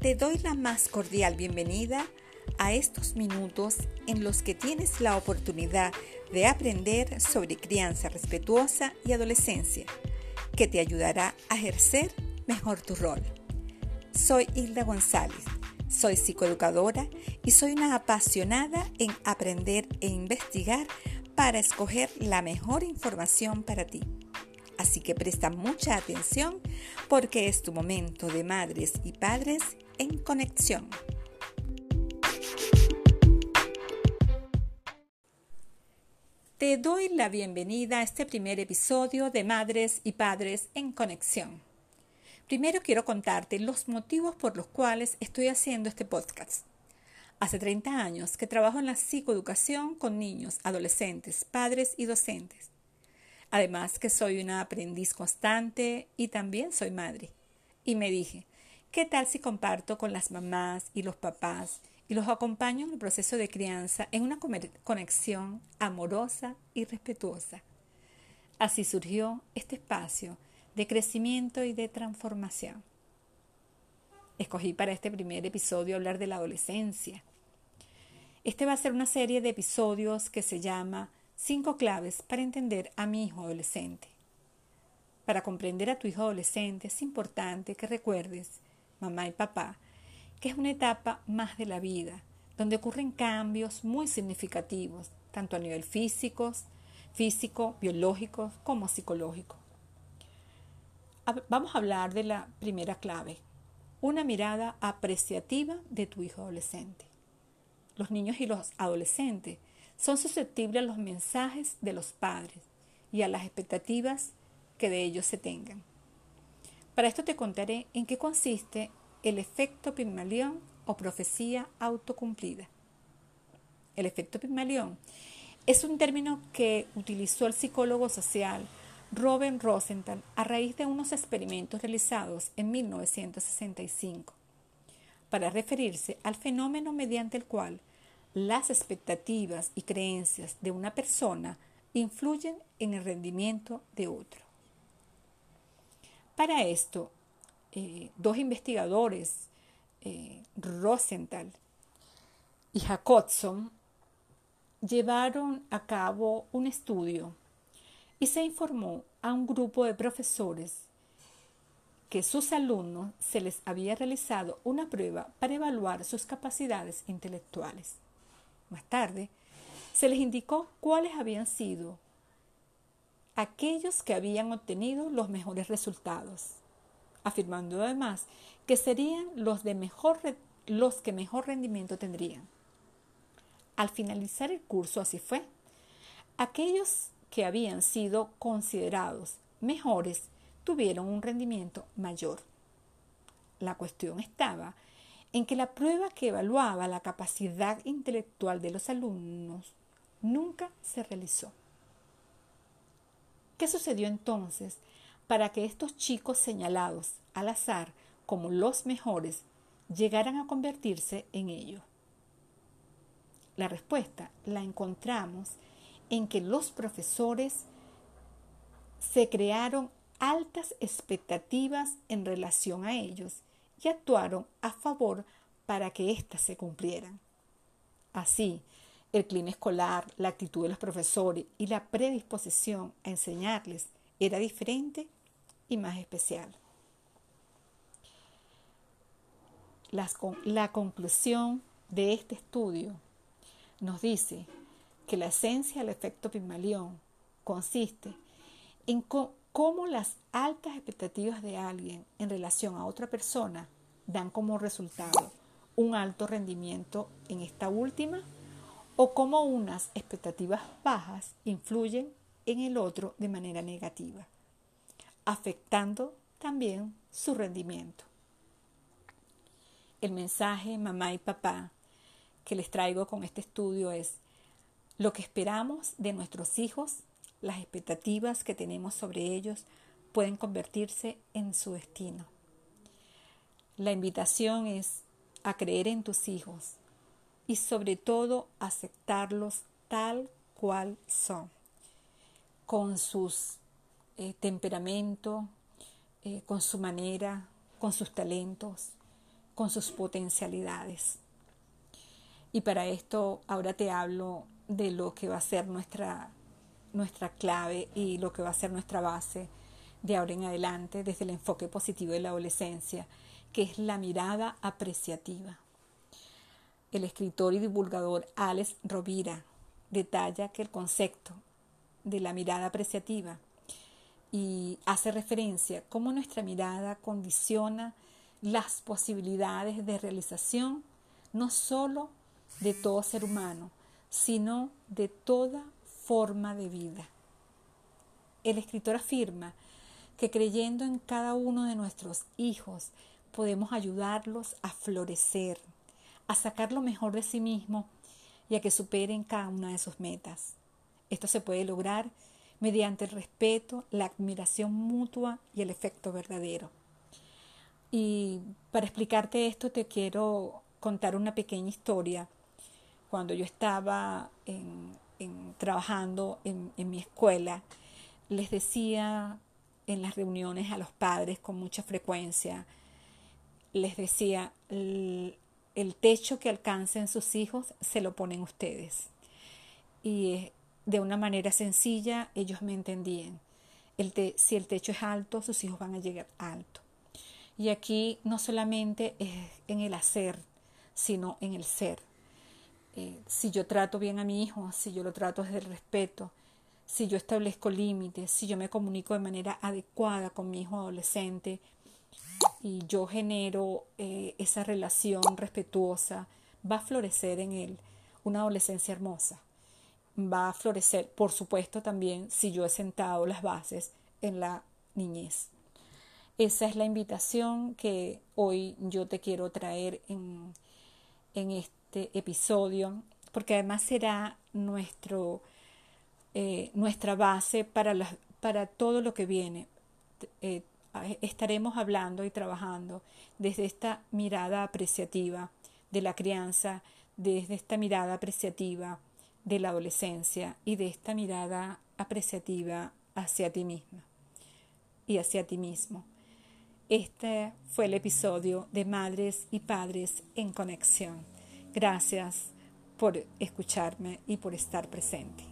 Te doy la más cordial bienvenida a estos minutos en los que tienes la oportunidad de aprender sobre crianza respetuosa y adolescencia, que te ayudará a ejercer mejor tu rol. Soy Hilda González, soy psicoeducadora y soy una apasionada en aprender e investigar para escoger la mejor información para ti. Así que presta mucha atención porque es tu momento de madres y padres en conexión. Te doy la bienvenida a este primer episodio de Madres y Padres en Conexión. Primero quiero contarte los motivos por los cuales estoy haciendo este podcast. Hace 30 años que trabajo en la psicoeducación con niños, adolescentes, padres y docentes. Además que soy una aprendiz constante y también soy madre. Y me dije, ¿qué tal si comparto con las mamás y los papás y los acompaño en el proceso de crianza en una conexión amorosa y respetuosa? Así surgió este espacio de crecimiento y de transformación. Escogí para este primer episodio hablar de la adolescencia. Este va a ser una serie de episodios que se llama Cinco claves para entender a mi hijo adolescente. Para comprender a tu hijo adolescente es importante que recuerdes, mamá y papá, que es una etapa más de la vida, donde ocurren cambios muy significativos, tanto a nivel físico, físico, biológico como psicológico. Vamos a hablar de la primera clave, una mirada apreciativa de tu hijo adolescente. Los niños y los adolescentes son susceptibles a los mensajes de los padres y a las expectativas que de ellos se tengan. Para esto te contaré en qué consiste el efecto Pigmalión o profecía autocumplida. El efecto Pigmalión es un término que utilizó el psicólogo social Robin Rosenthal a raíz de unos experimentos realizados en 1965 para referirse al fenómeno mediante el cual las expectativas y creencias de una persona influyen en el rendimiento de otro. Para esto, eh, dos investigadores, eh, Rosenthal y Jacobson, llevaron a cabo un estudio y se informó a un grupo de profesores que sus alumnos se les había realizado una prueba para evaluar sus capacidades intelectuales. Más tarde, se les indicó cuáles habían sido aquellos que habían obtenido los mejores resultados, afirmando además que serían los, de mejor, los que mejor rendimiento tendrían. Al finalizar el curso así fue. Aquellos que habían sido considerados mejores tuvieron un rendimiento mayor. La cuestión estaba en que la prueba que evaluaba la capacidad intelectual de los alumnos nunca se realizó. ¿Qué sucedió entonces para que estos chicos señalados al azar como los mejores llegaran a convertirse en ello? La respuesta la encontramos en que los profesores se crearon altas expectativas en relación a ellos y actuaron a favor para que éstas se cumplieran. Así, el clima escolar, la actitud de los profesores y la predisposición a enseñarles era diferente y más especial. la conclusión de este estudio nos dice que la esencia del efecto Pigmalión consiste en cómo las altas expectativas de alguien en relación a otra persona dan como resultado un alto rendimiento en esta última o cómo unas expectativas bajas influyen en el otro de manera negativa, afectando también su rendimiento. El mensaje mamá y papá que les traigo con este estudio es lo que esperamos de nuestros hijos las expectativas que tenemos sobre ellos pueden convertirse en su destino. La invitación es a creer en tus hijos y sobre todo aceptarlos tal cual son, con sus eh, temperamento, eh, con su manera, con sus talentos, con sus potencialidades. Y para esto ahora te hablo de lo que va a ser nuestra, nuestra clave y lo que va a ser nuestra base de ahora en adelante desde el enfoque positivo de la adolescencia, que es la mirada apreciativa. El escritor y divulgador Alex Rovira detalla que el concepto de la mirada apreciativa y hace referencia cómo nuestra mirada condiciona las posibilidades de realización no sólo de todo ser humano, sino de toda forma de vida. El escritor afirma que creyendo en cada uno de nuestros hijos podemos ayudarlos a florecer, a sacar lo mejor de sí mismo y a que superen cada una de sus metas. Esto se puede lograr mediante el respeto, la admiración mutua y el efecto verdadero. Y para explicarte esto te quiero contar una pequeña historia. Cuando yo estaba trabajando en mi escuela, les decía en las reuniones a los padres con mucha frecuencia. Les decía, el, techo que alcancen sus hijos se lo ponen ustedes. Y eh, de una manera sencilla ellos me entendían. Si el techo es alto, sus hijos van a llegar alto. Y aquí no solamente es en el hacer, sino en el ser. Eh, si yo trato bien a mi hijo, si yo lo trato desde el respeto, si yo establezco límites, si yo me comunico de manera adecuada con mi hijo adolescente y yo genero eh, esa relación respetuosa, va a florecer en él una adolescencia hermosa. Va a florecer, por supuesto, también si yo he sentado las bases en la niñez. Esa es la invitación que hoy yo te quiero traer en, en este episodio, porque además será nuestro eh, nuestra base para, para todo lo que viene. Eh, estaremos hablando y trabajando desde esta mirada apreciativa de la crianza, desde esta mirada apreciativa de la adolescencia y de esta mirada apreciativa hacia ti misma y hacia ti mismo. Este fue el episodio de Madres y Padres en Conexión. Gracias por escucharme y por estar presente.